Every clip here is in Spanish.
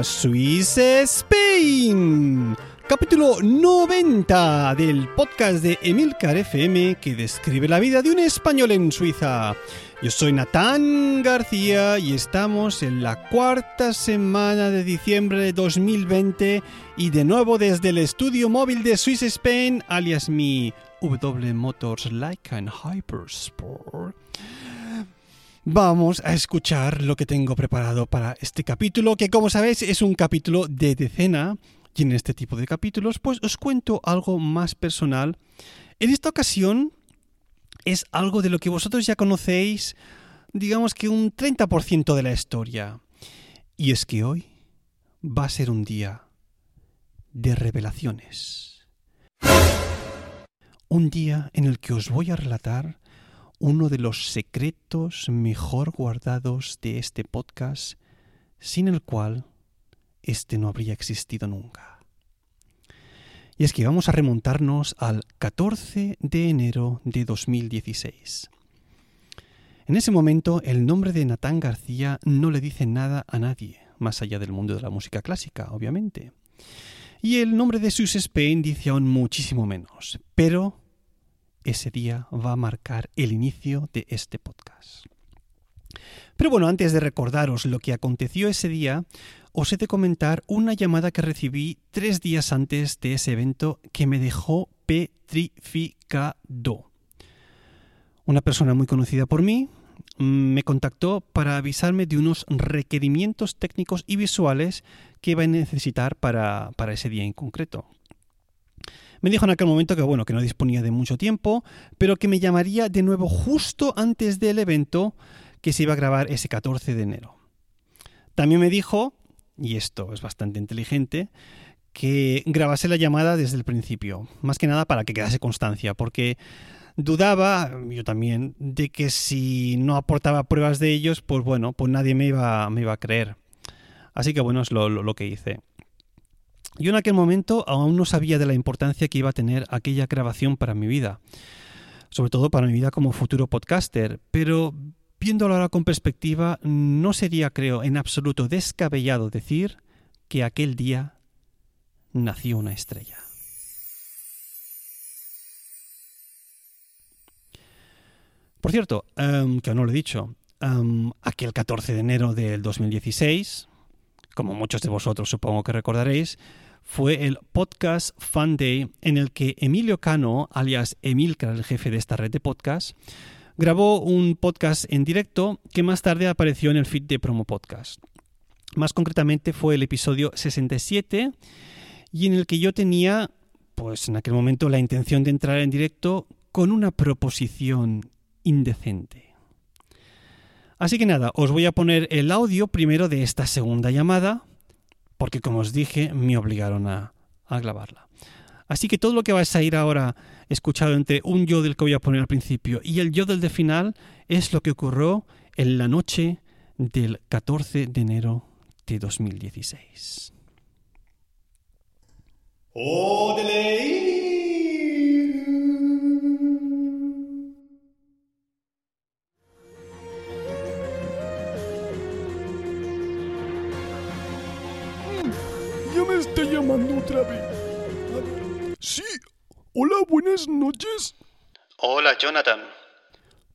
Bienvenidos a Swiss Spain, capítulo 90 del podcast de Emilcar FM que describe la vida de un español en Suiza. Yo soy Natán García y estamos en la cuarta semana de diciembre de 2020 y de nuevo desde el estudio móvil de Swiss Spain, alias mi W Motors Like and Hypersport. Vamos a escuchar lo que tengo preparado para este capítulo, que como sabéis es un capítulo de decena. Y en este tipo de capítulos, pues os cuento algo más personal. En esta ocasión es algo de lo que vosotros ya conocéis, digamos que un 30% de la historia. Y es que hoy va a ser un día de revelaciones. Un día en el que os voy a relatar uno de los secretos mejor guardados de este podcast, sin el cual este no habría existido nunca. Y es que vamos a remontarnos al 14 de enero de 2016. En ese momento el nombre de Natán García no le dice nada a nadie, más allá del mundo de la música clásica, obviamente. Y el nombre de Sus Spain dice aún muchísimo menos, pero ese día va a marcar el inicio de este podcast. Pero bueno, antes de recordaros lo que aconteció ese día, os he de comentar una llamada que recibí tres días antes de ese evento que me dejó petrificado. Una persona muy conocida por mí me contactó para avisarme de unos requerimientos técnicos y visuales que iba a necesitar para, para ese día en concreto. Me dijo en aquel momento que bueno, que no disponía de mucho tiempo, pero que me llamaría de nuevo justo antes del evento que se iba a grabar ese 14 de enero. También me dijo y esto es bastante inteligente, que grabase la llamada desde el principio, más que nada para que quedase constancia, porque dudaba, yo también, de que si no aportaba pruebas de ellos, pues bueno, pues nadie me iba, me iba a creer. Así que bueno, es lo, lo que hice. Yo en aquel momento aún no sabía de la importancia que iba a tener aquella grabación para mi vida, sobre todo para mi vida como futuro podcaster, pero Viéndolo ahora con perspectiva, no sería, creo, en absoluto descabellado decir que aquel día nació una estrella. Por cierto, em, que aún no lo he dicho, um, aquel 14 de enero del 2016, como muchos de vosotros supongo que recordaréis, fue el Podcast Fun Day en el que Emilio Cano, alias Emilcar, el jefe de esta red de podcast, grabó un podcast en directo que más tarde apareció en el feed de Promo Podcast. Más concretamente fue el episodio 67 y en el que yo tenía, pues en aquel momento, la intención de entrar en directo con una proposición indecente. Así que nada, os voy a poner el audio primero de esta segunda llamada, porque como os dije, me obligaron a, a grabarla. Así que todo lo que vais a ir ahora escuchado entre un yo del que voy a poner al principio y el yo del de final es lo que ocurrió en la noche del 14 de enero de 2016. Ya me está llamando otra vez. Sí. Hola, buenas noches. Hola, Jonathan.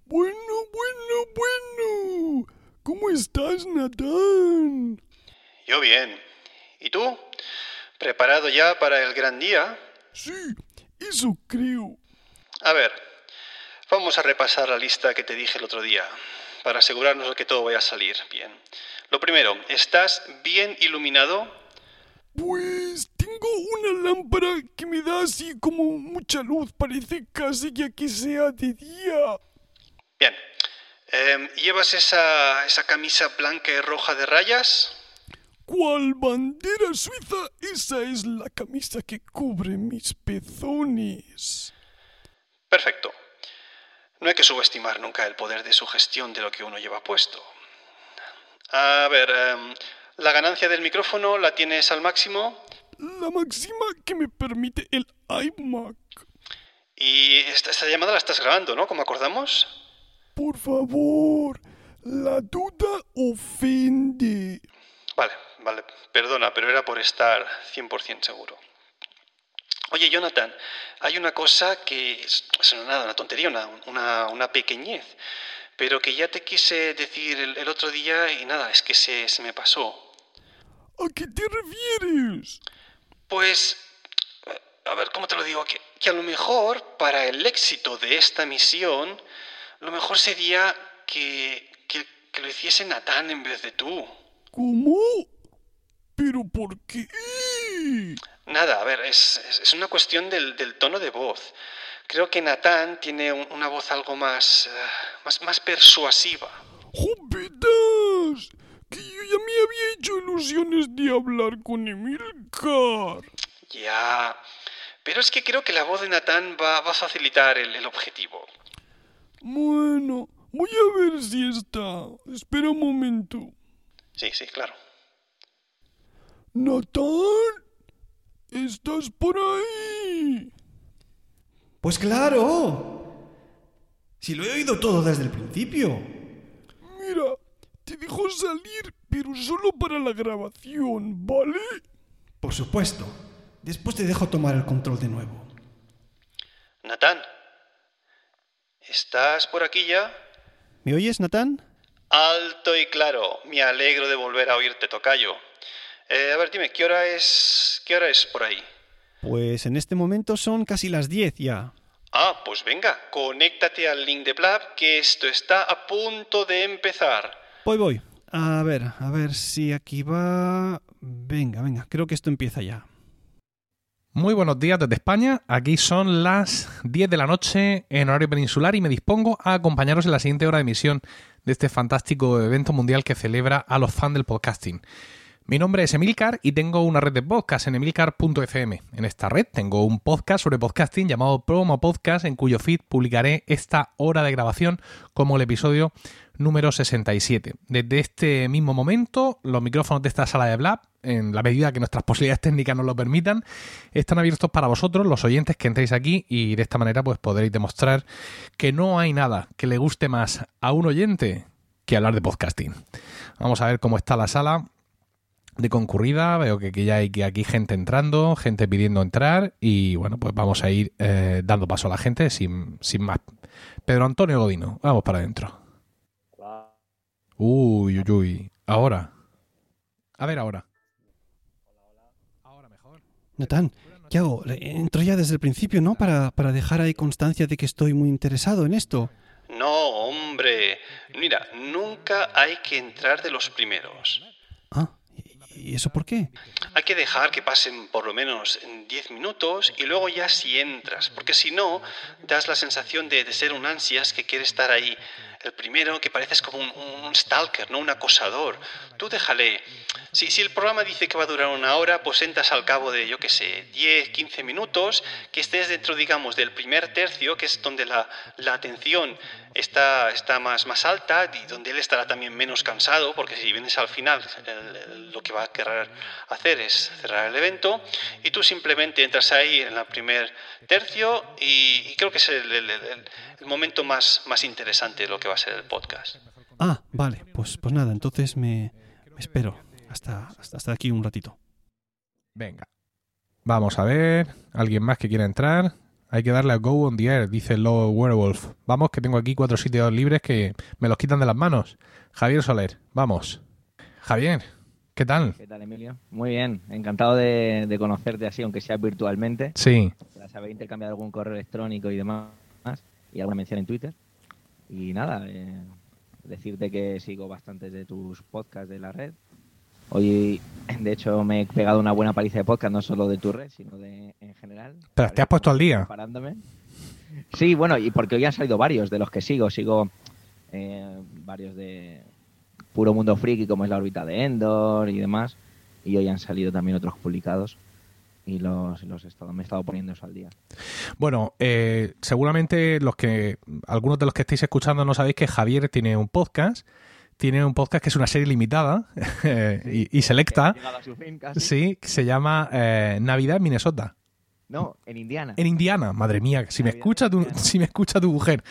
Bueno, bueno, bueno. ¿Cómo estás, Nathan? Yo bien. ¿Y tú? ¿Preparado ya para el gran día? Sí, eso creo. A ver, vamos a repasar la lista que te dije el otro día, para asegurarnos de que todo vaya a salir bien. Lo primero, ¿estás bien iluminado? Pues tengo una lámpara que me da así como mucha luz, parece casi que aquí sea de día. Bien. Em, ¿Llevas esa, esa camisa blanca y roja de rayas? ¿Cuál bandera suiza? Esa es la camisa que cubre mis pezones. Perfecto. No hay que subestimar nunca el poder de sugestión de lo que uno lleva puesto. A ver, em, ¿la ganancia del micrófono la tienes al máximo? La máxima que me permite el iMac. Y esta, esta llamada la estás grabando, ¿no? Como acordamos. Por favor, la duda ofende. Vale, vale, perdona, pero era por estar 100% seguro. Oye, Jonathan, hay una cosa que es, nada, una tontería, una, una, pequeñez, pero que ya te quise decir el, otro día y nada, es que se, se me pasó. ¿A qué te refieres? Pues, a ver, ¿cómo te lo digo? Que, que a lo mejor para el éxito de esta misión, lo mejor sería que, que, que lo hiciese Natán en vez de tú. ¿Cómo? ¿Pero por qué? Nada, a ver, es, es una cuestión del, del, tono de voz. Creo que Natán tiene una voz algo más, uh, más, más persuasiva. ¡Júpitas! Que yo ya me había hecho ilusiones de hablar con Emilcar. Ya, pero es que creo que la voz de Natán va, va a facilitar el, el objetivo. Bueno, voy a ver si está. Espera un momento. Sí, sí, claro. Natán, ¿estás por ahí? Pues claro. Si lo he oído todo desde el principio. Mira, te dejo salir, pero solo para la grabación, ¿vale? Por supuesto. Después te dejo tomar el control de nuevo. Natán, ¿estás por aquí ya? ¿Me oyes, Natán? Alto y claro. Me alegro de volver a oírte, tocayo. Eh, a ver, dime, ¿qué hora es qué hora es por ahí? Pues en este momento son casi las 10 ya. Ah, pues venga, conéctate al link de Blab, que esto está a punto de empezar. Voy, voy. A ver, a ver si aquí va... Venga, venga, creo que esto empieza ya. Muy buenos días desde España. Aquí son las 10 de la noche en horario peninsular y me dispongo a acompañaros en la siguiente hora de emisión de este fantástico evento mundial que celebra a los fans del podcasting. Mi nombre es Emilcar y tengo una red de podcast en emilcar.fm. En esta red tengo un podcast sobre podcasting llamado Promo Podcast en cuyo feed publicaré esta hora de grabación como el episodio número 67. Desde este mismo momento, los micrófonos de esta sala de Blab, en la medida que nuestras posibilidades técnicas nos lo permitan, están abiertos para vosotros, los oyentes que entréis aquí y de esta manera pues podréis demostrar que no hay nada que le guste más a un oyente que hablar de podcasting. Vamos a ver cómo está la sala de concurrida, veo que, ya hay aquí gente entrando, gente pidiendo entrar y bueno, pues vamos a ir eh, dando paso a la gente sin, sin más. Pedro Antonio Godino, vamos para adentro. Uy, uy, uy. Ahora. A ver, ahora. Ahora mejor. Natán, ¿qué hago? Entro ya desde el principio, ¿no? Para, para dejar ahí constancia de que estoy muy interesado en esto. No, hombre. Mira, nunca hay que entrar de los primeros. Ah, ¿Y eso por qué? Hay que dejar que pasen por lo menos 10 minutos y luego ya si entras, porque si no, das la sensación de, de ser un ansias que quiere estar ahí el primero, que pareces como un, stalker, ¿no? Un acosador. Tú déjale. Si, el programa dice que va a durar una hora, pues entras al cabo de, yo qué sé, 10, 15 minutos, que estés dentro, digamos, del primer tercio, que es donde la atención está, está más, más alta y donde él estará también menos cansado, porque si vienes al final, lo que va a querer hacer es cerrar el evento, y tú simplemente entras ahí en el primer tercio y, creo que es el, el, momento más, más interesante de lo que va a ser el podcast. Ah, vale, pues, pues nada, entonces me, espero hasta, hasta, hasta aquí un ratito. Venga. Vamos a ver. ¿Alguien más que quiera entrar? Hay que darle a Go on the Air, dice Low Werewolf. Vamos, que tengo aquí cuatro sitios libres que me los quitan de las manos. Javier Soler, vamos. Javier, ¿qué tal? ¿Qué tal, Emilio? Muy bien, encantado de, conocerte así, aunque sea virtualmente. Sí. Saber intercambiar algún correo electrónico y demás, y alguna mención en Twitter. Y nada, eh, decirte que sigo bastantes de tus podcasts de la red Hoy, de hecho, me he pegado una buena paliza de podcast, no solo de tu red, sino de en general. Pero te has puesto al día. Parándome. Sí, bueno, y porque hoy han salido varios de los que sigo. Sigo eh, varios de Puro Mundo Friki, como es la órbita de Endor y demás. Y hoy han salido también otros publicados. Y los, los he estado, me he estado poniendo eso al día. Bueno, eh, seguramente los que algunos de los que estáis escuchando no sabéis que Javier tiene un podcast tiene un podcast que es una serie limitada y, selecta. Sí, que se llama eh, Navidad en Minnesota. No, en Indiana. En Indiana, madre mía, si me escucha tu, Indiana. si me escucha tu mujer.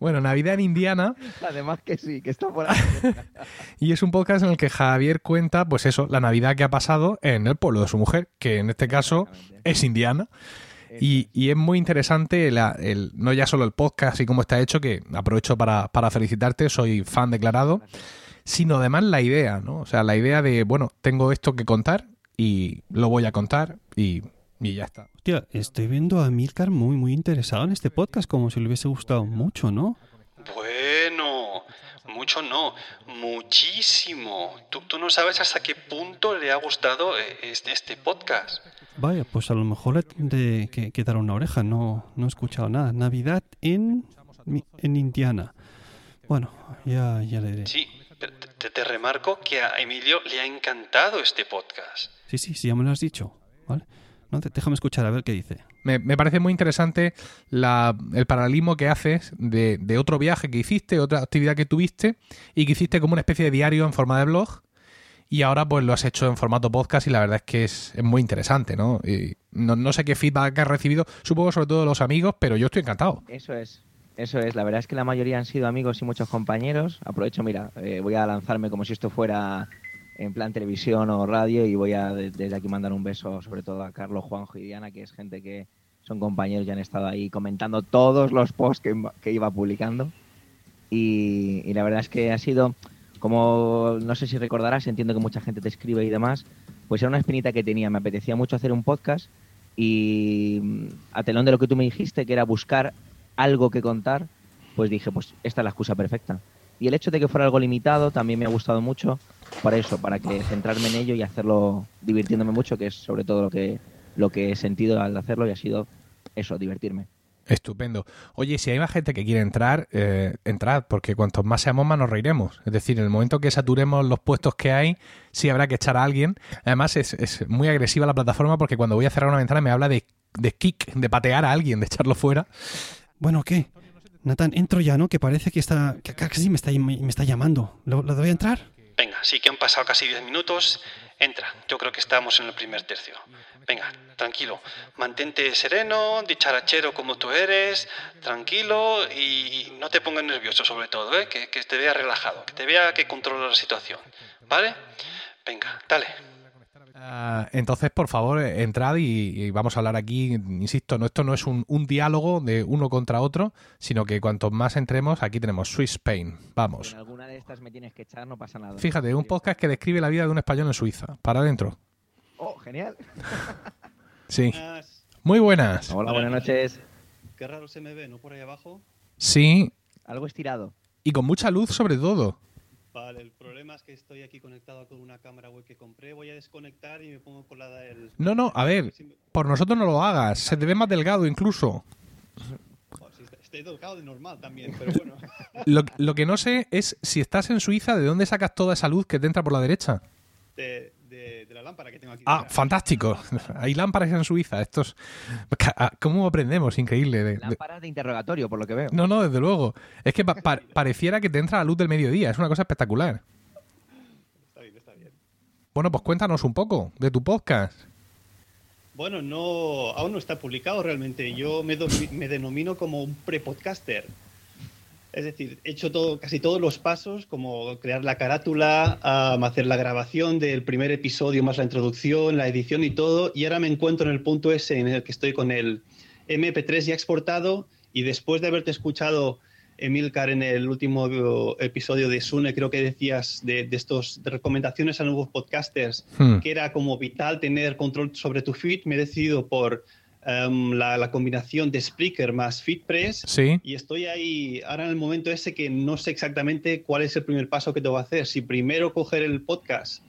Bueno, Navidad en Indiana Además que sí, que está por ahí. y es un podcast en el que Javier cuenta, pues eso, la Navidad que ha pasado en el pueblo de su mujer, que en este caso es Indiana. Y, y es muy interesante la- el, no ya solo el podcast y cómo está hecho, que aprovecho para, para felicitarte, soy fan declarado, sino además la idea, ¿no? O sea, la idea de, bueno, tengo esto que contar y lo voy a contar y, y ya está. Hostia, estoy viendo a Milcar muy, muy interesado en este podcast, como si le hubiese gustado mucho, ¿no? Bueno, mucho no, muchísimo. Tú, tú no sabes hasta qué punto le ha gustado eh, este, este podcast. Vaya, pues a lo mejor le tendré que, que dar una oreja, no, no he escuchado nada. Navidad en, en Indiana. Bueno, ya, ya le diré. Sí, te, te remarco que a Emilio le ha encantado este podcast. Sí, sí, sí, ya me lo has dicho. ¿Vale? No, déjame escuchar a ver qué dice. Me, me parece muy interesante la- el paralelismo que haces de, de otro viaje que hiciste, otra actividad que tuviste y que hiciste como una especie de diario en forma de blog y ahora pues lo has hecho en formato podcast y la verdad es que es, es muy interesante, ¿no? Y no, no sé qué feedback has recibido, supongo sobre todo de los amigos, pero yo estoy encantado. Eso es. Eso es, la verdad es que la mayoría han sido amigos y muchos compañeros. Aprovecho, mira, eh, voy a lanzarme como si esto fuera en plan televisión o radio y voy a de- desde aquí mandar un beso sobre todo a Carlos, Juanjo y Diana, que es gente que son compañeros y han estado ahí comentando todos los posts que, que iba publicando. Y, y la verdad es que ha sido, como no sé si recordarás, entiendo que mucha gente te escribe y demás, pues era una espinita que tenía. Me apetecía mucho hacer un podcast y mm, a telón de lo que tú me dijiste, que era buscar algo que contar, pues dije, pues esta es la excusa perfecta. Y el hecho de que fuera algo limitado también me ha gustado mucho para eso, para que centrarme en ello y hacerlo divirtiéndome mucho, que es sobre todo lo que, lo que he sentido al hacerlo y ha sido eso, divertirme. Estupendo. Oye, si hay más gente que quiere entrar, eh, entrad, porque cuantos más seamos, más nos reiremos. Es decir, en el momento que saturemos los puestos que hay, sí habrá que echar a alguien. Además, es, es muy agresiva la plataforma porque cuando voy a cerrar una ventana me habla de, de kick, de patear a alguien, de echarlo fuera. Bueno, ¿qué? Nathan, entro ya, ¿no? Que parece que está. que casi me está, me está llamando. ¿Lo, lo doy a entrar? Venga, sí que han pasado casi 10 minutos. Entra, yo creo que estamos en el primer tercio. Venga, tranquilo, mantente sereno, dicharachero como tú eres, tranquilo y no te pongas nervioso sobre todo, ¿eh? que, que te vea relajado, que te vea que controla la situación. ¿Vale? Venga, dale. Ah, entonces, por favor, eh, entrad y, y vamos a hablar aquí. Insisto, no, esto no es un, un diálogo de uno contra otro, sino que cuantos más entremos, aquí tenemos Swiss Spain. Vamos. En alguna de estas me tienes que echar, no pasa nada. Fíjate, un podcast que describe la vida de un español en Suiza. Para adentro. Oh, genial. Sí. Muy buenas. Hola, buenas noches. Qué raro se me ve, ¿no? Por ahí abajo. Sí, Algo estirado. y con mucha luz sobre todo. Vale, el problema es que estoy aquí conectado con una cámara web que compré. Voy a desconectar y me pongo con la del. No, no, a ver, por nosotros no lo hagas. Se te ve más delgado incluso. Estoy delgado de normal también, pero bueno. Lo, lo que no sé es si estás en Suiza, ¿de dónde sacas toda esa luz que te entra por la derecha? De, de- la lámpara que tengo aquí. Ah, detrás. fantástico. Hay lámparas en Suiza. Estos. ah, ¿Cómo aprendemos? Increíble. de- de- Lámparas de interrogatorio, por lo que veo. No, no, desde luego. Es que pa- pa- pareciera que te entra la luz del mediodía. Es una cosa espectacular. Está bien, está bien. Bueno, pues cuéntanos un poco de tu podcast. Bueno, no, aún no está publicado realmente. Yo me, me denomino como un pre-podcaster. Es decir, he hecho todo, casi todos los pasos, como crear la carátula, hacer la grabación del primer episodio, más la introducción, la edición y todo. Y ahora me encuentro en el punto ese en el que estoy con el MP3 ya exportado. Y después de haberte escuchado, Emilcar, en el último episodio de Sune, creo que decías de, de estos de recomendaciones a nuevos podcasters Hmm. que era como vital tener control sobre tu feed, me he decidido por em, la, la combinación de Spreaker más FeedPress Sí. y estoy ahí ahora en el momento ese que no sé exactamente cuál es el primer paso que tengo que hacer. Si primero coger el podcast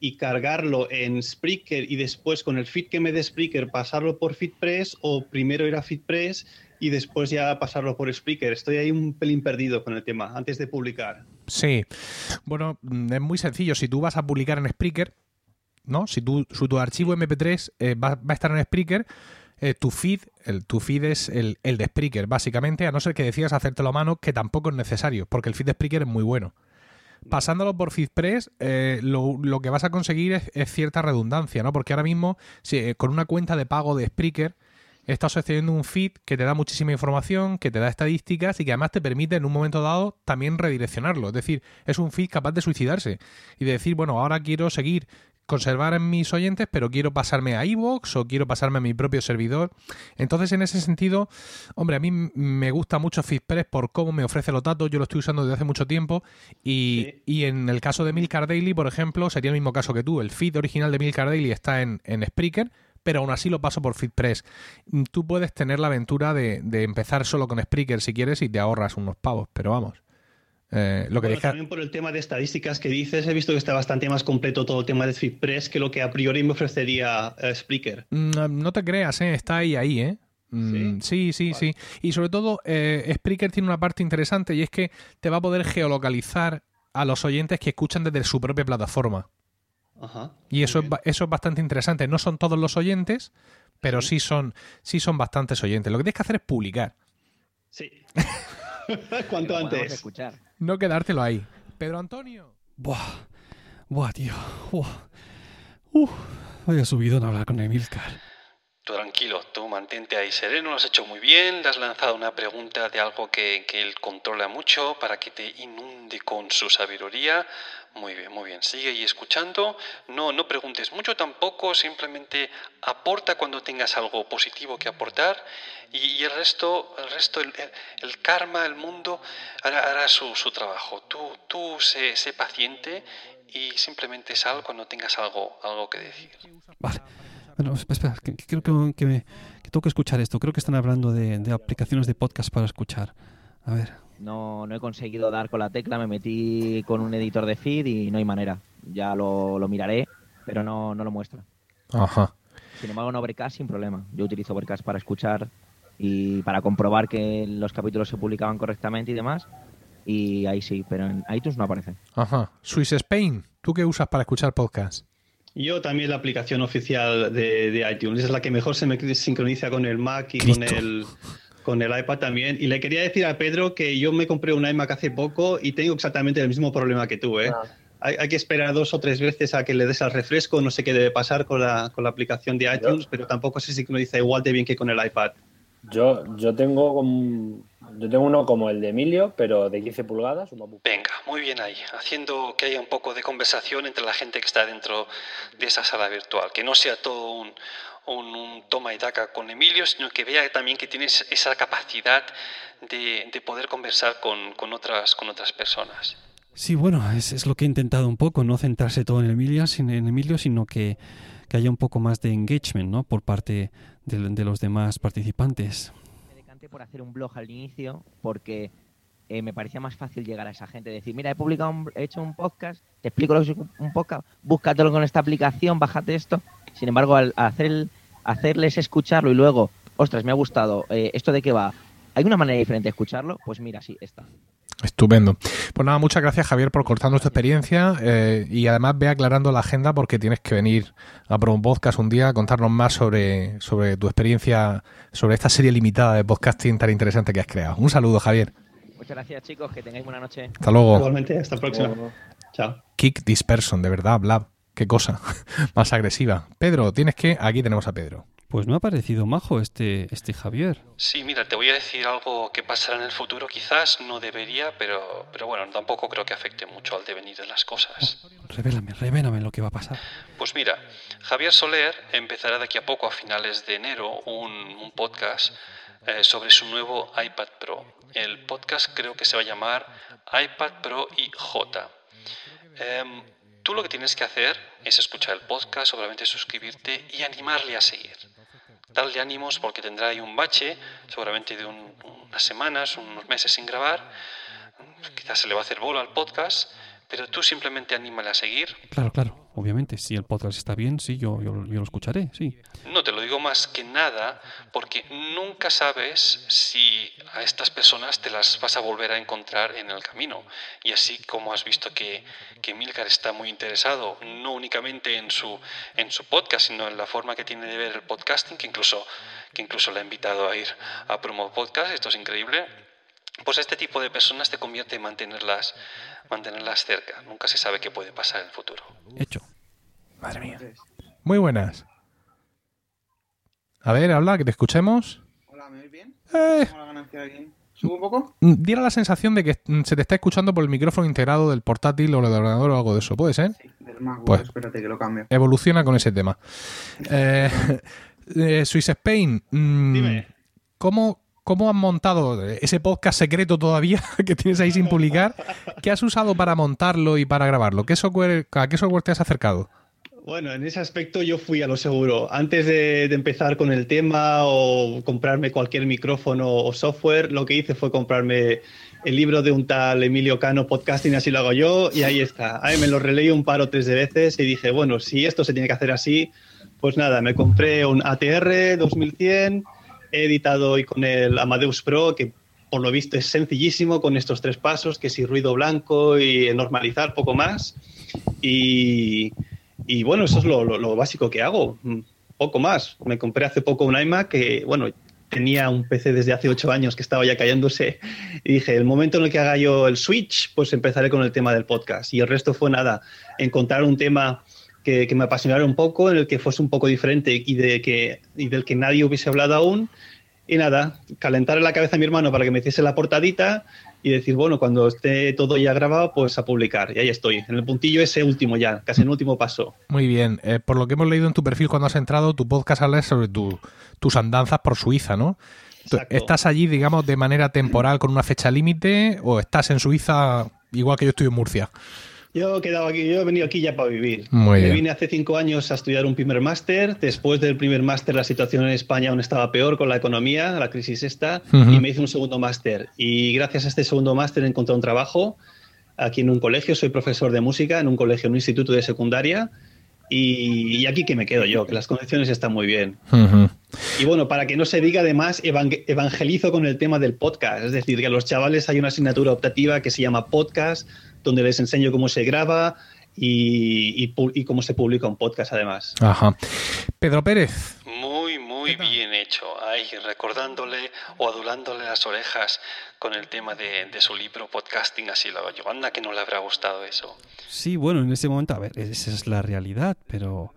y cargarlo en Spreaker y después con el feed que me dé Spreaker pasarlo por FeedPress o primero ir a FeedPress y después ya pasarlo por Spreaker. Estoy ahí un pelín perdido con el tema antes de publicar. Sí. Bueno, mm, es muy sencillo. Si tú vas a publicar en Spreaker, ¿no? Si tú, si tu archivo MP3 eh, va, va a estar en Spreaker, eh, tu feed, el, tu feed es el, el de Spreaker, básicamente, a no ser que decidas hacértelo a mano, que tampoco es necesario, porque el feed de Spreaker es muy bueno. Pasándolo por FeedPress, eh, lo, lo que vas a conseguir es, cierta redundancia, ¿no? Porque ahora mismo, si, eh, con una cuenta de pago de Spreaker, estás accediendo a un feed que te da muchísima información, que te da estadísticas y que además te permite en un momento dado también redireccionarlo. Es decir, es un feed capaz de suicidarse y de decir, bueno, ahora quiero seguir conservar en mis oyentes, pero quiero pasarme a iVoox o quiero pasarme a mi propio servidor. Entonces, en ese sentido, hombre, a mí me gusta mucho FeedPress por cómo me ofrece los datos. Yo lo estoy usando desde hace mucho tiempo. Y, y en el caso de Milcar Daily, por ejemplo, sería el mismo caso que tú. El feed original de Milcar Daily está en, en Spreaker, pero aún así lo paso por FeedPress. Tú puedes tener la aventura de, de empezar solo con Spreaker si quieres y te ahorras unos pavos, pero vamos. Eh, lo que Bueno, deja- También por el tema de estadísticas que dices, he visto que está bastante más completo todo el tema de FeedPress que lo que a priori me ofrecería eh, Spreaker. Mm, No te creas, ¿eh? está ahí, ahí, ¿eh? Mm, Sí, sí, sí. Y sobre todo, eh, Spreaker tiene una parte interesante y es que te va a poder geolocalizar a los oyentes que escuchan desde su propia plataforma. Ajá. Y eso es, eso es bastante interesante. No son todos los oyentes, pero sí, son, sí son bastantes oyentes. Lo que tienes que hacer es publicar, Sí. Cuanto antes. escuchar. No quedártelo ahí. Pedro Antonio. Buah, buah, tío. Buah. Uf, vaya subido en hablar con Emilcar. Tú tranquilo, tú mantente ahí sereno, lo has hecho muy bien, le has lanzado una pregunta de algo que, que él controla mucho para que te inunde con su sabiduría. Muy bien, muy bien, sigue ahí escuchando, no, no preguntes mucho tampoco, simplemente aporta cuando tengas algo positivo que aportar y, y el resto, el, resto el, el- el karma, el mundo hará, hará su, su trabajo. Tú, tú sé, sé paciente y simplemente sal cuando tengas algo, algo que decir. Vale. Bueno, espera, espera, que, que creo que, que me- que tengo que escuchar esto. Creo que están hablando de, de aplicaciones de podcast para escuchar. A ver. No, no he conseguido dar con la tecla, me metí con un editor de feed y no hay manera. Ya lo, lo miraré, pero no, no lo muestra. Ajá. Sin embargo, en Overcast sin problema. Yo utilizo Overcast para escuchar y para comprobar que los capítulos se publicaban correctamente y demás. Y ahí sí, pero en iTunes no aparece. Ajá. Swiss Spain, ¿tú qué usas para escuchar podcast? Yo también la aplicación oficial de, de iTunes es la que mejor se me sincroniza con el Mac y Cristo. con el, con el iPad también. Y le quería decir a Pedro que yo me compré un iMac hace poco y tengo exactamente el mismo problema que tú. ¿eh? Hay, hay que esperar dos o tres veces a que le des al refresco. No sé qué debe pasar con la, con la aplicación de iTunes, pero tampoco se sincroniza igual de bien que con el iPad. Yo, yo tengo como- yo tengo uno como el de Emilio, pero de 15 pulgadas. Venga, muy bien ahí, haciendo que haya un poco de conversación entre la gente que está dentro de esa sala virtual, que no sea todo un, un- un toma y daca con Emilio, sino que vea también que tienes esa capacidad de, de poder conversar con, con otras, con otras personas. Sí, bueno, es, es lo que he intentado un poco, no centrarse todo en Emilio, sin- en Emilio sino que, que haya un poco más de engagement ¿no? por parte de, de los demás participantes. Me decanté por hacer un blog al inicio porque eh, me parecía más fácil llegar a esa gente. Decir, mira, he publicado, un- he hecho un podcast, te explico lo que es un podcast, búscatelo con esta aplicación, bájate esto. Sin embargo, al hacer el- hacerles escucharlo y luego, ostras, me ha gustado, eh, ¿esto de qué va? ¿Hay una manera diferente de escucharlo? Pues mira, sí, esta. Estupendo. Pues nada, muchas gracias Javier por cortarnos tu experiencia eh, y además ve aclarando la agenda porque tienes que venir a Promo Podcast un día a contarnos más sobre, sobre tu experiencia, sobre esta serie limitada de podcasting tan interesante que has creado. Un saludo Javier. Muchas gracias, chicos, que tengáis buena noche. Hasta luego. Igualmente, hasta la próxima. Chao. Kick this person, de verdad, Blab. Qué cosa más agresiva. Pedro, tienes que... Aquí tenemos a Pedro. Pues me ha parecido majo este, este Javier. Sí, mira, te voy a decir algo que pasará en el futuro, quizás no debería, pero, pero bueno, tampoco creo que afecte mucho al devenir de las cosas. Revélame, revélame lo que va a pasar. Pues mira, Javier Soler empezará de aquí a poco, a finales de enero, un, un podcast eh, sobre su nuevo iPad Pro. El podcast creo que se va a llamar iPad Pro IJ. Em, tú lo que tienes que hacer es escuchar el podcast, seguramente suscribirte y animarle a seguir. Darle ánimos porque tendrá ahí un bache, seguramente de un- unas semanas, unos meses sin grabar. Quizás se le va a hacer bola al podcast, pero tú simplemente anímale a seguir Claro, claro, obviamente. Si el podcast está bien, sí, yo, yo, lo escucharé, sí. No te lo digo más que nada porque nunca sabes si a estas personas te las vas a volver a encontrar en el camino. Y así como has visto que, que Milcar está muy interesado, no únicamente en su, en su podcast, sino en la forma que tiene de ver el podcasting, que incluso, que incluso le ha invitado a ir a Promo Podcast, esto es increíble. Pues este tipo de personas te convierte en mantenerlas, mantenerlas cerca. Nunca se sabe qué puede pasar en el futuro. Hecho. Madre mía. Muy buenas. A ver, habla, que te escuchemos. Hola, ¿me oís bien? Eh, ¿Cómo la ganancia de bien? ¿Subo un poco? mm, diera la sensación de que mm, se te está escuchando por el micrófono integrado del portátil o del ordenador o algo de eso. ¿Puede ser? Sí, del MacBook. Pues- Espérate que lo cambio. Evoluciona con ese tema. Eh, eh, Swiss Spain, mm, Dime. ¿cómo, ¿cómo has montado ese podcast secreto todavía que tienes ahí sin publicar? ¿Qué has usado para montarlo y para grabarlo? ¿Qué software, ¿A qué software te has acercado? Bueno, en ese aspecto yo fui a lo seguro. Antes de, de empezar con el tema o comprarme cualquier micrófono o software, lo que hice fue comprarme el libro de un tal Emilio Cano, Podcasting, así lo hago yo, y ahí está. Ahí me lo releí un par o tres de veces y dije, bueno, si esto se tiene que hacer así, pues nada, me compré un ATR 2100, he editado hoy con el Amadeus Pro, que por lo visto es sencillísimo con estos tres pasos, que si ruido blanco y normalizar poco más. Y, bueno, eso es lo básico que hago, mm, poco más. Me compré hace poco un iMac que, bueno, tenía un PC desde hace ocho años que estaba ya cayéndose y dije, el momento en el que haga yo el switch, pues empezaré con el tema del podcast. Y el resto fue nada, encontrar un tema que, que me apasionara un poco, en el que fuese un poco diferente y, de que, y del que nadie hubiese hablado aún. Y nada, calentar la cabeza a mi hermano para que me hiciese la portadita y decir, bueno, cuando esté todo ya grabado, pues a publicar. Y ahí estoy, en el puntillo ese último ya, casi en el último paso. Muy bien. Eh, por lo que hemos leído en tu perfil cuando has entrado, tu podcast habla sobre tu- tus andanzas por Suiza, ¿no? Exacto. ¿Estás allí, digamos, de manera temporal con una fecha límite o estás en Suiza igual que yo estoy en Murcia? Yo he quedado aquí, yo he venido aquí ya para vivir. Muy Me bien. vine hace cinco años a estudiar un primer máster. Después del primer máster, la situación en España aún estaba peor con la economía, la crisis esta, Ujú. y me hice un segundo máster. Y gracias a este segundo máster encontré un trabajo aquí en un colegio. Soy profesor de música en un colegio, en un instituto de secundaria. Y, y aquí que me quedo yo, que las condiciones están muy bien. Ujú. Y bueno, para que no se diga, además, evang- evangelizo con el tema del podcast. Es decir, que a los chavales hay una asignatura optativa que se llama podcast, donde les enseño cómo se graba y, y pu- y cómo se publica un podcast, además. Ajá. Pedro Pérez. Muy, muy bien hecho. Ahí, recordándole o adulándole las orejas con el tema de, de su libro Podcasting, así lo yo. Anda que no le habrá gustado eso. Sí, bueno, en ese momento, a ver, esa es la realidad, pero,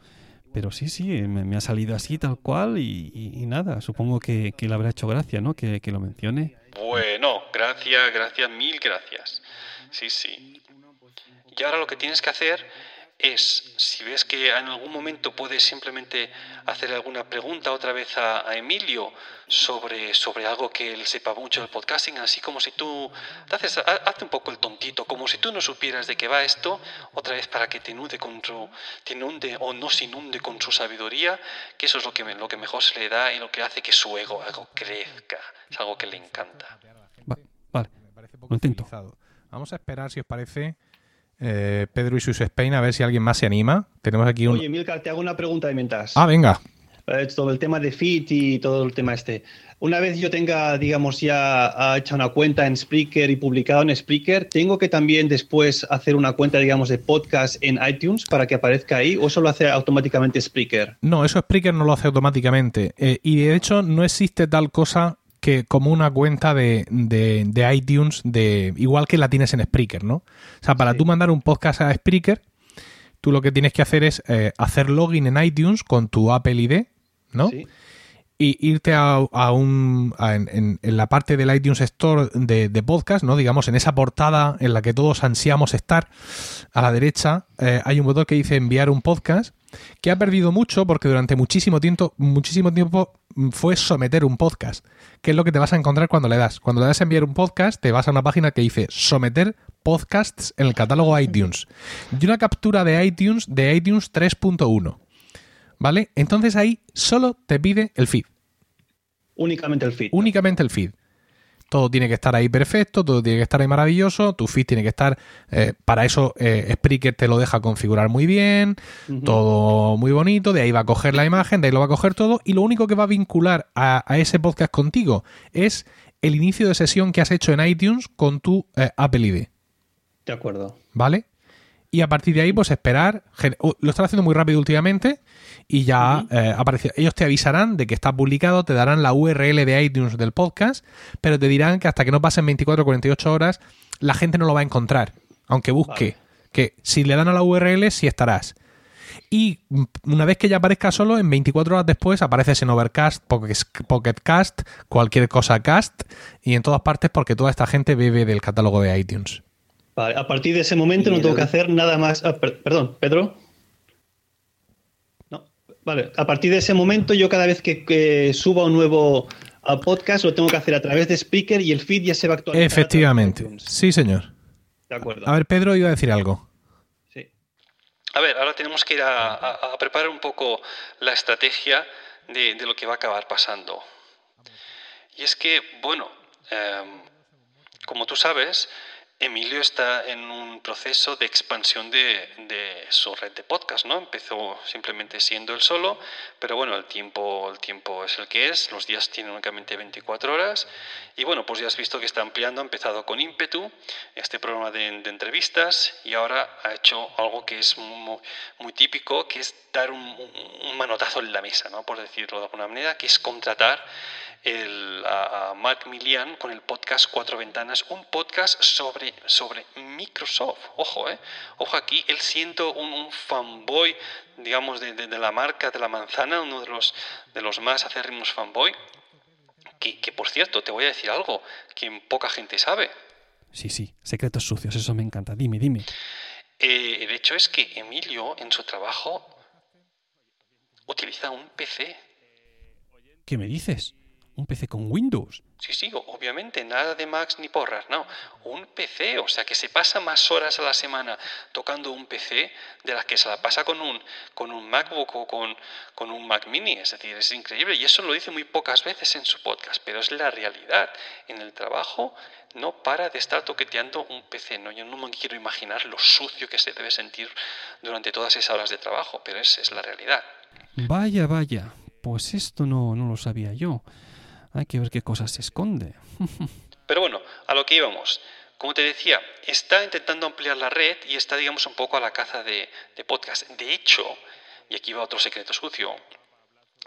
pero sí, sí, me, me ha salido así tal cual y, y- y nada, supongo que, que le habrá hecho gracia, ¿no? Que, que lo mencione. Bueno, gracias, gracias, mil gracias. Sí, sí. Y ahora lo que tienes que hacer es, si ves que en algún momento puedes simplemente hacer alguna pregunta otra vez a, a Emilio sobre, sobre algo que él sepa mucho del podcasting, así como si tú te haces, hazte un poco el tontito, como si tú no supieras de qué va esto, otra vez para que te inunde con su, te inunde o no se inunde con su sabiduría, que eso es lo que, me- lo que mejor se le da y lo que hace que su ego algo crezca, es algo que le encanta. Va- vale, Me parece poco Lo intento. Vamos a esperar, si os parece, eh, Pedro y sus Spain, a ver si alguien más se anima. Tenemos aquí un... Oye, Milcar, te hago una pregunta de mientras. Ah, venga. Eh, todo el tema de Fit y todo el tema este. Una vez yo tenga, digamos, ya hecha una cuenta en Spreaker y publicado en Spreaker, ¿tengo que también después hacer una cuenta, digamos, de podcast en iTunes para que aparezca ahí o eso lo hace automáticamente Spreaker? No, eso Spreaker no lo hace automáticamente. Eh, y de hecho no existe tal cosa que como una cuenta de, de- de iTunes, de igual que la tienes en Spreaker, ¿no? O sea, para Sí. tú mandar un podcast a Spreaker, tú lo que tienes que hacer es eh, hacer login en iTunes con tu Apple ID, ¿no? Sí. y irte a, a un a- en, en- en la parte del iTunes Store de, de podcast, ¿no? Digamos, en esa portada en la que todos ansiamos estar, a la derecha eh, hay un botón que dice enviar un podcast, que ha perdido mucho porque durante muchísimo tiempo, muchísimo tiempo mm, fue someter un podcast, que es lo que te vas a encontrar cuando le das. Cuando le das a enviar un podcast, te vas a una página que dice someter podcasts en el catálogo iTunes. Y una captura de iTunes de iTunes 3.1. ¿Vale? Entonces ahí solo te pide el feed Únicamente el feed. únicamente el feed. Todo tiene que estar ahí perfecto, todo tiene que estar ahí maravilloso, tu feed tiene que estar, eh, para eso eh, Spreaker te lo deja configurar muy bien, todo muy bonito, de ahí va a coger la imagen, de ahí lo va a coger todo y lo único que va a vincular a, a ese podcast contigo es el inicio de sesión que has hecho en iTunes con tu eh, Apple ID, De acuerdo. ¿vale? Y a partir de ahí, pues esperar. Lo están haciendo muy rápido últimamente y ya eh, aparece- Ellos te avisarán de que está publicado, te darán la URL de iTunes del podcast, pero te dirán que hasta que no pasen 24 o 48 horas, la gente no lo va a encontrar. Aunque busque. Vale. Que si le dan a la URL, sí estarás. Y mm, una vez que ya aparezca solo, en 24 horas después apareces en Overcast, Pocket Pocket Cast, cualquier cosa Cast y en todas partes porque toda esta gente bebe del catálogo de iTunes. Vale, a partir de ese momento no tengo que el- hacer nada más. ah, per- perdón, Pedro. No, vale. A partir de ese momento, yo cada vez que, que suba un nuevo ah, podcast lo tengo que hacer a través de Speaker y el feed ya se va a actualizar. Efectivamente. Sí, señor. De acuerdo. A ver, Pedro iba a decir algo. Sí. A ver, ahora tenemos que ir a, a- a preparar un poco la estrategia de, de lo que va a acabar pasando. Y es que, bueno, em, como tú sabes, Emilio está en un proceso de expansión de, su red de podcast, ¿no? Empezó simplemente siendo él solo, pero bueno, el tiempo, el tiempo es el que es, los días tienen únicamente 24 horas, y bueno, pues ya has visto que está ampliando, ha empezado con ímpetu, este programa de, entrevistas, y ahora ha hecho algo que es muy, típico, que es dar un, un- un manotazo en la mesa, ¿no? Por decirlo de alguna manera, que es contratar el, a, a Mark Milian con el podcast Cuatro Ventanas, un podcast sobre, sobre Microsoft. Ojo, ¿eh? Ojo aquí, él siendo un, un fanboy, digamos, de, de- de la marca de la manzana, uno de los, de los más acérrimos fanboy, que, que por cierto, te voy a decir algo que poca gente sabe. Sí, sí, secretos sucios, eso me encanta. Dime, dime. Eh, el hecho es que Emilio en su trabajo utiliza un PC. ¿Qué me dices? ¿Un PC con Windows? Sí, sí, obviamente, nada de Macs ni porras, no. Un PC, o sea, que se pasa más horas a la semana tocando un PC de las que se la pasa con un, con un MacBook o con, con un Mac Mini. Es decir, es increíble. Y eso lo dice muy pocas veces en su podcast, pero es la realidad. En el trabajo no para de estar toqueteando un PC. No, yo no me quiero imaginar lo sucio que se debe sentir durante todas esas horas de trabajo, pero es, es la realidad. Vaya, vaya. Pues esto no, no lo sabía yo. Hay que ver qué cosas se esconde. Pero bueno, a lo que íbamos. Como te decía, está intentando ampliar la red y está, digamos, un poco a la caza de, de podcast. De hecho, y aquí va otro secreto sucio,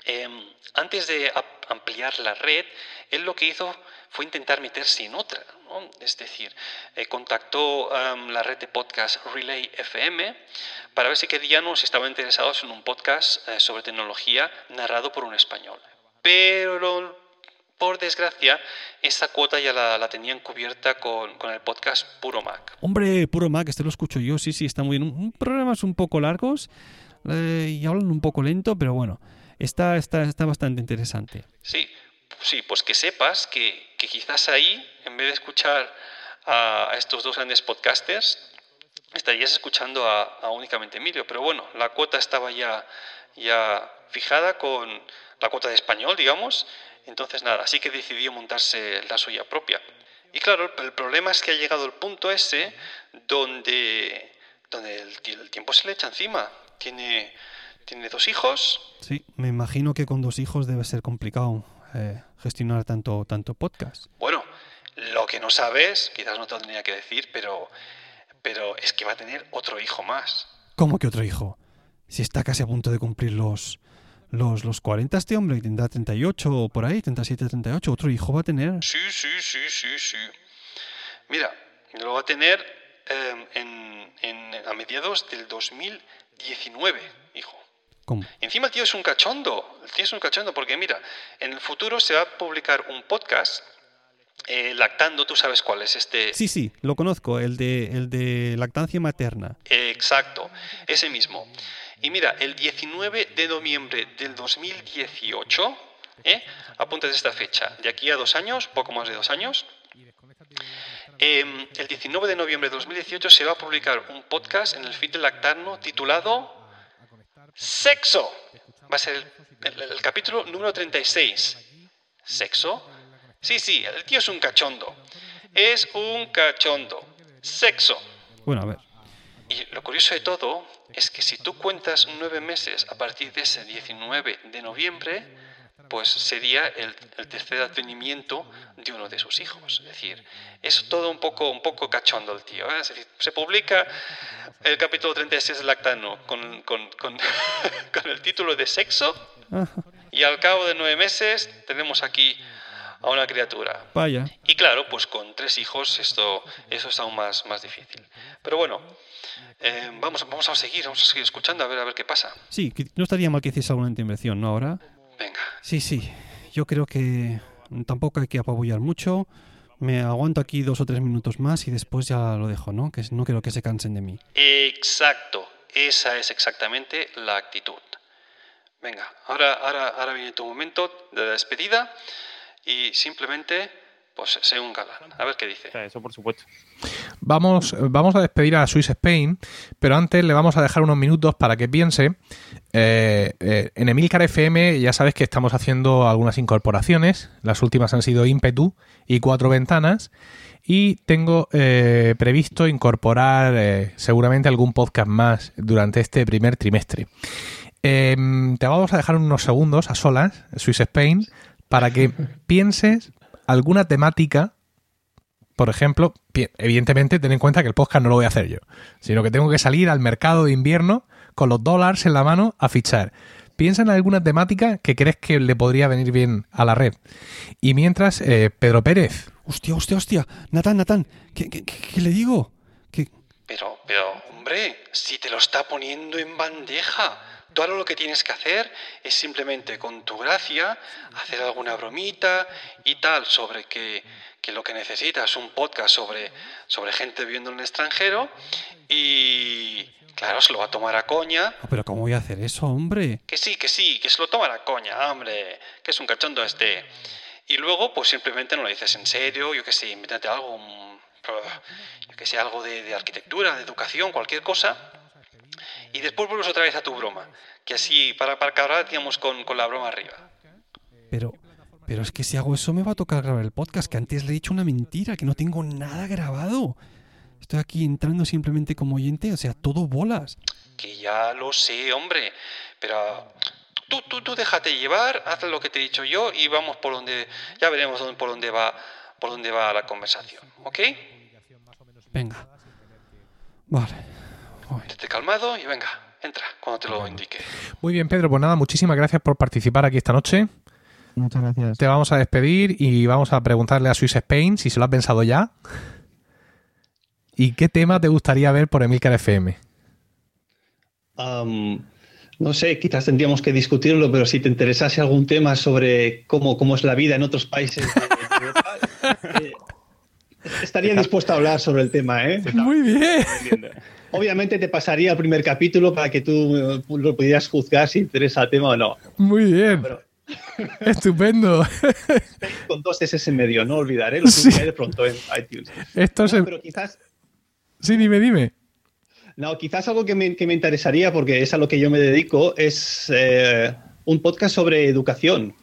em, antes de ampliar la red, él lo que hizo fue intentar meterse en otra. ¿no? Es decir, eh, contactó em, la red de podcast Relay FM para ver si querían o si estaban interesados en un podcast eh, sobre tecnología narrado por un español. Pero por desgracia, esa cuota ya la, la tenían cubierta con, con el podcast Puro Mac. Hombre, puro Mac, este lo escucho yo, sí, sí, está muy bien. Un- Programas un poco largos eh, y hablan un poco lento, pero bueno, está, está, está bastante interesante. Sí, sí, pues que sepas que, que quizás ahí, en vez de escuchar a, a estos dos grandes podcasters, estarías escuchando a, a únicamente Emilio. Pero bueno, la cuota estaba ya, ya fijada con la cuota de español, digamos. Entonces nada, así que decidió montarse la suya propia. Y claro, el, problema es que ha llegado el punto ese donde, donde el tiempo se le echa encima. Tiene, tiene dos hijos, Sí, me imagino que con dos hijos debe ser complicado eh, gestionar tanto, tanto podcast. Bueno, lo que no sabes, quizás no te lo tendría que decir, pero, pero es que va a tener otro hijo más. ¿Cómo que otro hijo? Si está casi a punto de cumplir los, los, los 40 este hombre, tendrá 38 o por ahí, 37, 38, otro hijo va a tener. Sí, sí, sí, sí, sí. Mira, lo va a tener eh, en, en- a mediados del 2019, hijo. ¿Cómo? Encima el tío es un cachondo. El tío es un cachondo porque, mira, en el futuro se va a publicar un podcast eh, lactando, tú sabes cuál es este. Sí, sí, lo conozco, el de, el de lactancia materna. Exacto, ese mismo. Y mira, el 19 de noviembre del 2018, ¿eh? esta fecha, de aquí a dos años, poco más de dos años, eh, el 19 de noviembre de 2018 se va a publicar un podcast en el feed de Lactarno titulado Sexo. Va a ser el- el capítulo número 36. ¿Sexo? Sí, sí, el tío es un cachondo. Es un cachondo. Sexo. Bueno, a ver. Y lo curioso de todo es que si tú cuentas nueve meses a partir de ese 19 de noviembre, pues sería el, el tercer advenimiento de uno de sus hijos. Es decir, es todo un poco, un poco cachondo el tío. ¿eh? Es decir, se publica el capítulo 36 de Lactano con, con, con, con el título de sexo y al cabo de nueve meses tenemos aquí a una criatura. Vaya. Y claro, pues con tres hijos esto, eso es aún más, más difícil. Pero bueno, eh, vamos, vamos a seguir, vamos a seguir escuchando a ver a ver qué pasa. Sí, no estaría mal que hiciese alguna intervención, ¿no? Ahora. Venga. Sí, sí. Yo creo que tampoco hay que apabullar mucho. Me aguanto aquí dos o tres minutos más y después ya lo dejo, ¿no? Que no quiero que se cansen de mí. Exacto, esa es exactamente la actitud. Venga, ahora, ahora, ahora viene tu momento de despedida y simplemente, pues, sé un galán. A ver qué dice. Eso por supuesto. Vamos, vamos a despedir a Swiss Spain, pero antes le vamos a dejar unos minutos para que piense. Eh, eh, en Emilcar FM ya sabes que estamos haciendo algunas incorporaciones. Las últimas han sido ímpetu y cuatro ventanas. Y tengo eh, previsto incorporar eh, seguramente algún podcast más durante este primer trimestre. Em, te vamos a dejar unos segundos a solas, Swiss Spain, para que pienses alguna temática por ejemplo, evidentemente ten en cuenta que el podcast no lo voy a hacer yo, sino que tengo que salir al mercado de invierno con los dólares en la mano a fichar. Piensa en alguna temática que crees que le podría venir bien a la red. Y mientras, eh, Pedro Pérez, Hostia, hostia, hostia. Natán, Natán, ¿qué, qué, qué- qué le digo? ¿Qué, Pero, pero, hombre, si te lo está poniendo en bandeja, tú ahora lo que tienes que hacer es simplemente con tu gracia hacer alguna bromita y tal sobre que, que lo que necesitas es un podcast sobre, sobre gente viviendo en el extranjero y, claro, se lo va a tomar a coña. Ah, pero ¿cómo voy a hacer eso, hombre? Que sí, que sí, que se lo toma a coña, hombre, que es un cachondo este. Y luego, pues simplemente no lo dices en serio, yo que sé, invéntate algo, yo que sé, algo de, de arquitectura, de educación, cualquier cosa. Y después vuelves otra vez a tu broma, que así, para, para acabar, digamos, con, con la broma arriba. Pero, pero es que si hago eso me va a tocar grabar el podcast, que antes le he dicho una mentira, que no tengo nada grabado. Estoy aquí entrando simplemente como oyente, o sea, todo bolas. Que ya lo sé, hombre, pero tú, tú, tú déjate llevar, haz lo que te he dicho yo y vamos por donde, ya veremos dónde- por dónde va, por dónde va la conversación, ¿ok? Venga. Vale. Esté calmado y venga, entra cuando te lo indique. muy bien Pedro, pues nada, muchísimas gracias por participar aquí esta noche. Muchas gracias. Te vamos a despedir y vamos a preguntarle a Swiss Spain si se lo ha pensado ya. ¿Y qué tema te gustaría ver por Emilcar FM? No sé, quizás tendríamos que discutirlo, pero si te interesase algún tema sobre cómo, cómo es la vida en otros países de, de Europa, eh, estaría dispuesto a hablar sobre el tema. ¿eh? Muy bien. Obviamente te pasaría el primer capítulo para que tú eh, lo pudieras juzgar si interesa el tema o no. Muy bien. Pero Estupendo. con dos S en medio, no olvidar, ¿eh? lo Sí. subiré pronto en iTunes. Esto No, se... pero quizás, Sí, dime, dime. No, quizás algo que me, que me interesaría, porque es a lo que yo me dedico, es eh, un podcast sobre educación.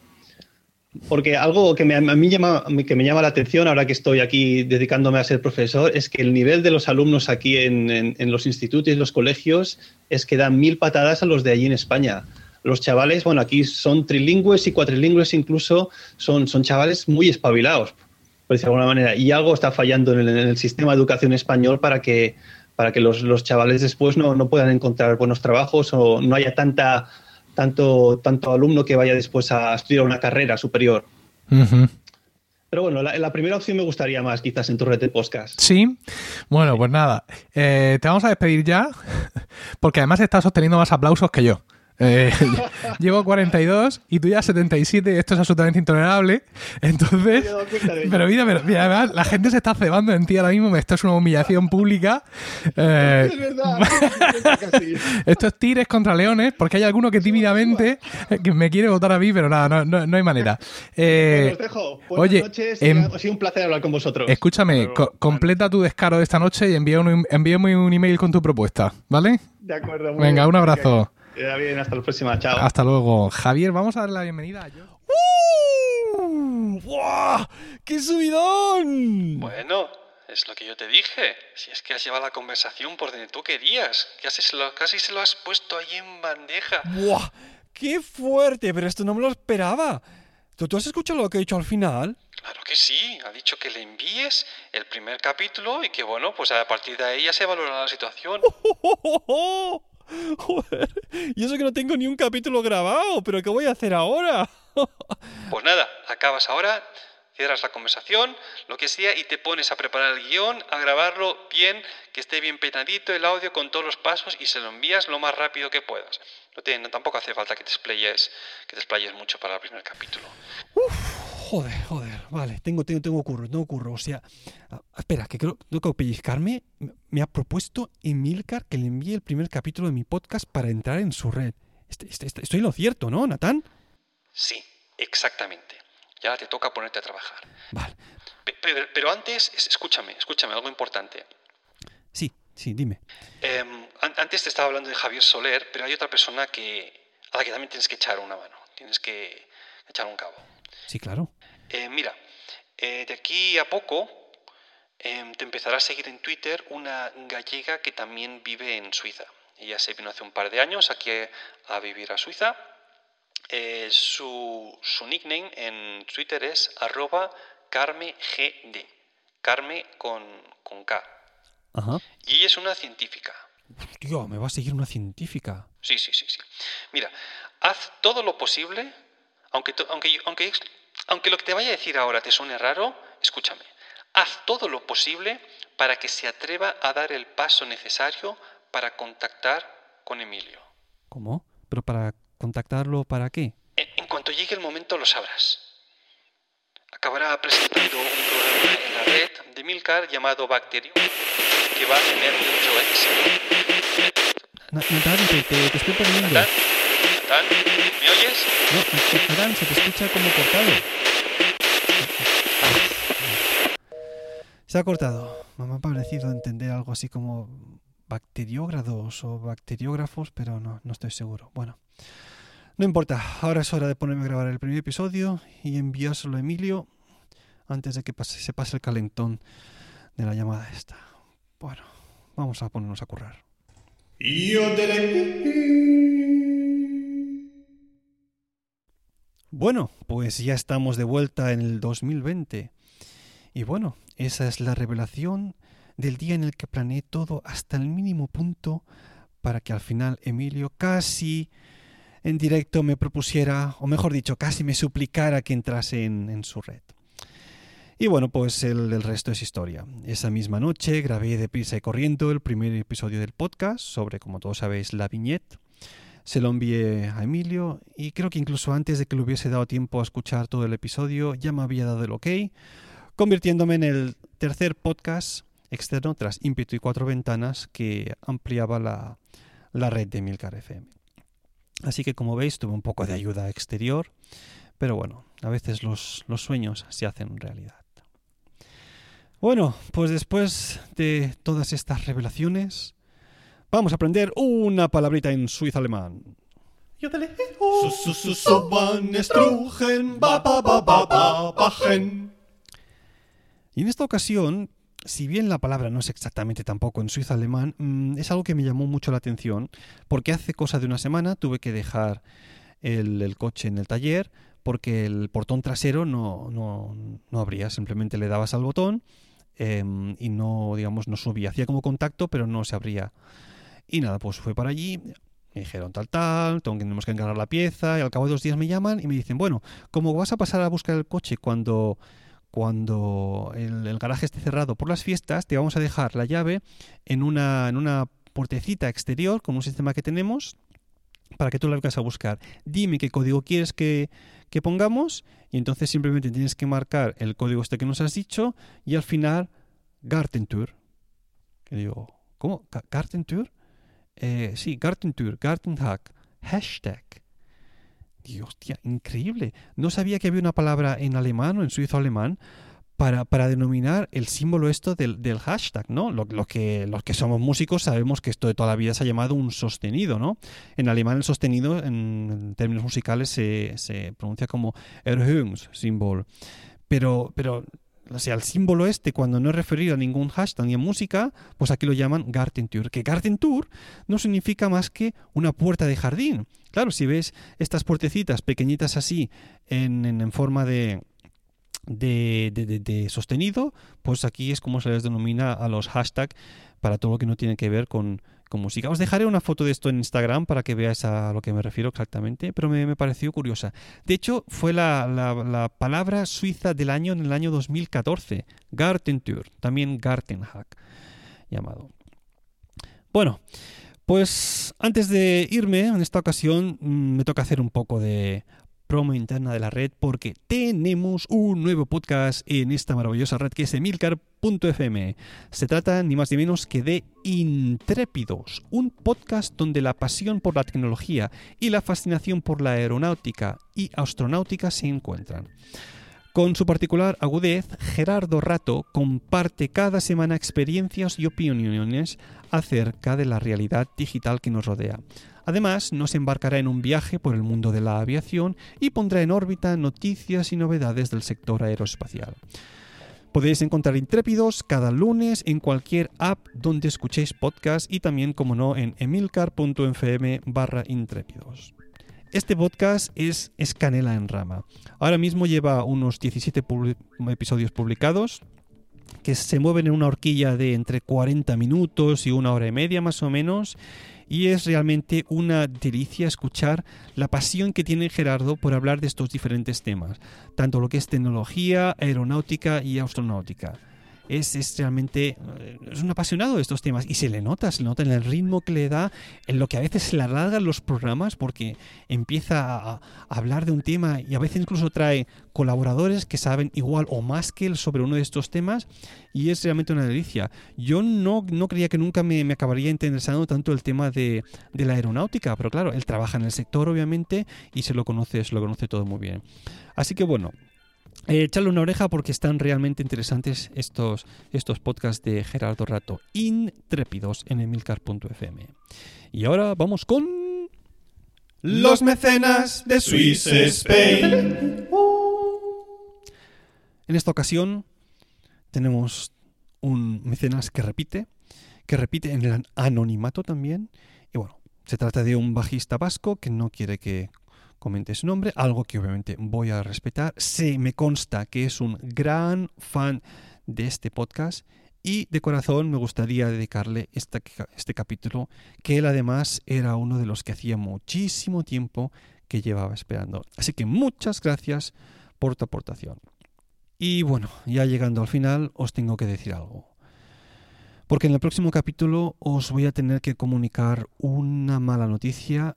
Porque algo que me, a mí llama, que me llama la atención ahora que estoy aquí dedicándome a ser profesor es que el nivel de los alumnos aquí en, en- los institutos y los colegios es que dan mil patadas a los de allí en España. Los chavales, bueno, aquí son trilingües y cuatrilingües incluso, son, son chavales muy espabilados, por decirlo de alguna manera. Y algo está fallando en el, en el sistema de educación español para que, para que los, los chavales después no, no puedan encontrar buenos trabajos o no haya tanta, tanto, tanto alumno que vaya después a estudiar una carrera superior. Pero bueno, la, la primera opción me gustaría más, quizás en tu red de podcast. Sí. Bueno, pues nada. Eh, te vamos a despedir ya, porque además estás obteniendo más aplausos que yo. Eh, llevo 42 y tú ya 77 y esto es absolutamente intolerable. Entonces, pero mira, pero mira, además la gente se está cebando en ti ahora mismo. Esto es una humillación pública. Eh, Es verdad. casi. esto es tires contra leones, porque hay alguno que tímidamente que me quiere votar a mí, pero nada, no, no, no hay manera. Eh, Os dejo. Buenas oye, noches. em, ha sido un placer hablar con vosotros. Escúchame, co- completa tu descaro de esta noche y un, envíame un email con tu propuesta, ¿vale? De acuerdo. muy Venga, bien. un abrazo. Ya bien, hasta la próxima. Chao. Hasta luego. Javier, vamos a darle la bienvenida a Josh. ¡Uh! ¡Buah! ¡Qué subidón! Bueno, es lo que yo te dije. Si es que has llevado la conversación por donde tú querías. Casi se lo, casi se lo has puesto ahí en bandeja. ¡Buah! ¡Qué fuerte! Pero esto no me lo esperaba. ¿Tú, tú has escuchado lo que he dicho al final? Claro que sí. Ha dicho que le envíes el primer capítulo y que, bueno, pues a partir de ahí ya se valorará la situación. Joder, y eso que no tengo ni un capítulo grabado, pero ¿qué voy a hacer ahora? Pues nada, acabas ahora, cierras la conversación, lo que sea, y te pones a preparar el guion, a grabarlo bien, que esté bien peinadito el audio con todos los pasos y se lo envías lo más rápido que puedas. No te- no- tampoco hace falta que te explayes, que te explayes mucho para el primer capítulo. Joder, joder, vale, tengo, tengo, tengo curro, tengo curro. O sea, ah, espera, que creo, tengo que pellizcarme. Me ha propuesto Emilcar que le envíe el primer capítulo de mi podcast para entrar en su red. Este- este- este- estoy en lo cierto, ¿no, Natán? Sí, exactamente. Ya te toca ponerte a trabajar. Vale, Pe- Pero, pero antes, es- escúchame, escúchame, algo importante. sí, sí, dime. Em, an- antes te estaba hablando de Javier Soler, pero hay otra persona que, a la que también tienes que echar una mano, tienes que echar un cabo. Sí, claro. Eh, mira, eh, de aquí a poco em, te empezará a seguir en Twitter una gallega que también vive en Suiza. Ella se vino hace un par de años aquí a vivir a Suiza. Eh, su, su nickname en Twitter es arroba carmegd. Carme con, con K. Ajá. Y ella es una científica. Tío, me va a seguir una científica. Sí, sí, sí, sí. Mira, haz todo lo posible, aunque, aunque, aunque, aunque lo que te vaya a decir ahora te suene raro, escúchame. Haz todo lo posible para que se atreva a dar el paso necesario para contactar con Emilio. ¿Cómo? ¿Pero para contactarlo para qué? En, en cuanto llegue el momento lo sabrás. Acabará presentando un programa en la red de Milcar llamado Bacterio, que va a tener mucho éxito. Na- Natán, te, te- te estoy perdiendo. ¿Natán? ¿Natán? ¿Me oyes? No, Natán, se te escucha como cortado. Se ha cortado. Me ha parecido entender algo así como bacteriógrados o bacteriógrafos, pero no, no estoy seguro. Bueno, no importa. Ahora es hora de ponerme a grabar el primer episodio y enviárselo a Emilio antes de que pase- se pase el calentón de la llamada esta. Bueno, vamos a ponernos a currar. Bueno, pues ya estamos de vuelta en el 2020. Y bueno, esa es la revelación del día en el que planeé todo hasta el mínimo punto para que al final Emilio casi en directo me propusiera, o mejor dicho, casi me suplicara que entrase en, su red. Y bueno, pues el, resto es historia. Esa misma noche grabé deprisa y corriendo el primer episodio del podcast sobre, como todos sabéis, la viñeta. Se lo envié a Emilio y creo que incluso antes de que le hubiese dado tiempo a escuchar todo el episodio ya me había dado el ok, convirtiéndome en el tercer podcast externo tras ímpetu y cuatro ventanas que ampliaba la, la red de Milcar FM. Así que como veis tuve un poco de ayuda exterior, pero bueno, a veces los, los sueños se hacen realidad. Bueno, pues después de todas estas revelaciones, vamos a aprender una palabrita en suizo alemán. Y en esta ocasión, si bien la palabra no es exactamente tampoco en suizo alemán, mm, es algo que me llamó mucho la atención, porque hace cosa de una semana tuve que dejar el, el coche en el taller porque el portón trasero no, no, no abría, simplemente le dabas al botón em, y no, digamos, no subía. Hacía como contacto, pero no se abría. Y nada, pues fue para allí, me dijeron tal, tal, tenemos que encargar la pieza, y al cabo de dos días me llaman y me dicen, bueno, como vas a pasar a buscar el coche cuando, cuando el, garaje esté cerrado por las fiestas, te vamos a dejar la llave en una, en una puertecita exterior con un sistema que tenemos para que tú la vengas a buscar. Dime qué código quieres que, que pongamos y entonces simplemente tienes que marcar el código este que nos has dicho y al final Gartentour. Que digo, ¿cómo? ¿Ga- ¿Gartentour? Eh, sí, Gartentour, Gartenhack, hashtag. Dios, hostia, increíble. No sabía que había una palabra en alemán o en suizo alemán para, para denominar el símbolo esto del, del hashtag, ¿no? Lo, lo que, los que somos músicos sabemos que esto de toda la vida se ha llamado un sostenido, ¿no? En alemán el sostenido, en, en términos musicales, se, se pronuncia como Erhöhungssymbol. Pero, pero, o sea, el símbolo este, cuando no es referido a ningún hashtag ni a música, pues aquí lo llaman Gartentour. Que Gartentour no significa más que una puerta de jardín. Claro, si ves estas puertecitas pequeñitas así, en, en, forma de, de- de- de sostenido, pues aquí es como se les denomina a los hashtags para todo lo que no tiene que ver con con música. Os dejaré una foto de esto en Instagram para que veáis a lo que me refiero exactamente, pero me, me pareció curiosa. De hecho, fue la, la- la palabra suiza del año en el año 2014, Gartentur, también Gartenhack llamado. Bueno, pues antes de irme, en esta ocasión mm, me toca hacer un poco de promo interna de la red porque tenemos un nuevo podcast en esta maravillosa red que es emilcar.fm. Se trata ni más ni menos que de Intrépidos, un podcast donde la pasión por la tecnología y la fascinación por la aeronáutica y astronáutica se encuentran. Con su particular agudez, Gerardo Rato comparte cada semana experiencias y opiniones acerca de la realidad digital que nos rodea. Además, nos embarcará en un viaje por el mundo de la aviación y pondrá en órbita noticias y novedades del sector aeroespacial. Podéis encontrar Intrépidos cada lunes en cualquier app donde escuchéis podcast y también, como no, en emilcar.fm barra intrépidos. Este podcast es, es canela en rama. Ahora mismo lleva unos 17 publi- episodios publicados que se mueven en una horquilla de entre 40 minutos y una hora y media más o menos. Y es realmente una delicia escuchar la pasión que tiene Gerardo por hablar de estos diferentes temas, tanto lo que es tecnología, aeronáutica y astronáutica. Es, realmente eh, es un apasionado de estos temas y se le nota, se le nota en el ritmo que le da, en lo que a veces se le alargan los programas porque empieza a, a hablar de un tema y a veces incluso trae colaboradores que saben igual o más que él sobre uno de estos temas y es realmente una delicia. Yo no, no creía que nunca me, me acabaría interesando tanto el tema de, de la aeronáutica, pero claro, él trabaja en el sector obviamente y se lo conoce, se lo conoce todo muy bien. Así que bueno, eh, echarle una oreja porque están realmente interesantes estos, estos podcasts de Gerardo Rato, intrépidos en emilcar.fm. Y ahora vamos con... Los mecenas de Swiss Spain. En esta ocasión tenemos un mecenas que repite, que repite en el anonimato también. Y bueno, se trata de un bajista vasco que no quiere que comente su nombre, algo que obviamente voy a respetar. Se me consta que es un gran fan de este podcast y de corazón me gustaría dedicarle este capítulo, que él además era uno de los que hacía muchísimo tiempo que llevaba esperando. Así que muchas gracias por tu aportación. Y bueno, ya llegando al final, os tengo que decir algo. Porque en el próximo capítulo os voy a tener que comunicar una mala noticia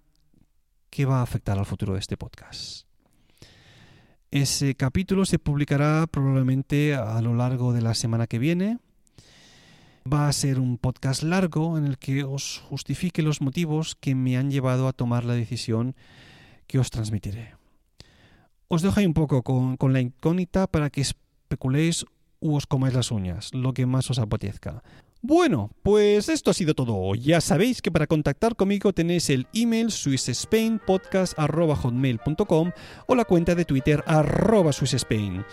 que va a afectar al futuro de este podcast. Ese capítulo se publicará probablemente a lo largo de la semana que viene. Va a ser un podcast largo en el que os justifique los motivos que me han llevado a tomar la decisión que os transmitiré. Os dejo ahí un poco con, con la incógnita para que especuléis u os comáis las uñas, lo que más os apetezca. Bueno, pues esto ha sido todo. Ya sabéis que para contactar conmigo tenéis el email swissspainpodcast.hotmail.com o la cuenta de Twitter arroba swissspain.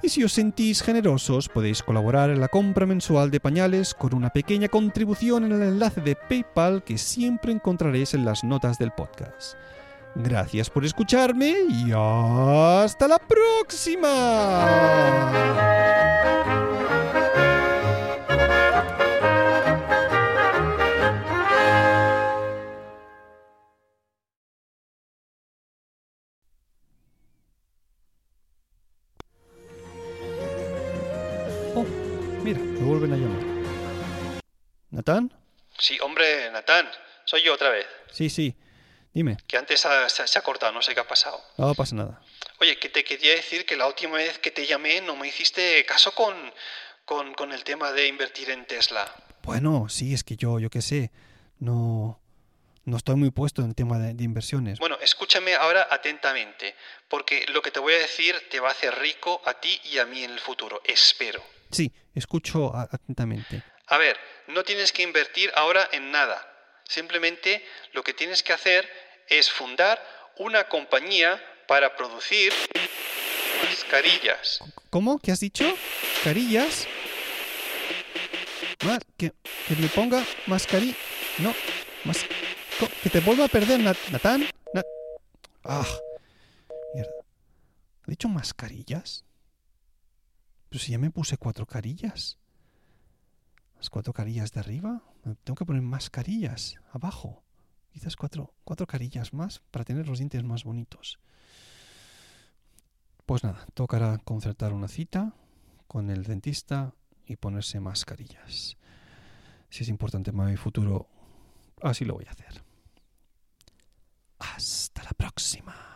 Y si os sentís generosos, podéis colaborar en la compra mensual de pañales con una pequeña contribución en el enlace de PayPal que siempre encontraréis en las notas del podcast. Gracias por escucharme y hasta la próxima. ¿Natán? Sí, hombre, Natán, soy yo otra vez. Sí, sí. Dime. Que antes ha- se, se ha cortado, no sé qué ha pasado. No pasa nada. Oye, que te quería decir que la última vez que te llamé no me hiciste caso con, con, con el tema de invertir en Tesla. Bueno, sí, es que yo, yo qué sé, no, no estoy muy puesto en tema de, de inversiones. Bueno, escúchame ahora atentamente, porque lo que te voy a decir te va a hacer rico a ti y a mí en el futuro, espero. Sí, escucho atentamente. A ver, no tienes que invertir ahora en nada. Simplemente lo que tienes que hacer es fundar una compañía para producir mascarillas. ¿Cómo? ¿Qué has dicho? ¿Carillas? Que, que me ponga mascarilla. No, mas- que te vuelva a perder, Nat- Natán. Na- ah, mierda. ¿Ha dicho mascarillas? Pero si ya me puse cuatro carillas. Las cuatro carillas de arriba. Tengo que poner más carillas abajo. Quizás cuatro, cuatro carillas más para tener los dientes más bonitos. Pues nada, tocará concertar una cita con el dentista y ponerse mascarillas. Si es importante para mi futuro, así lo voy a hacer. Hasta la próxima.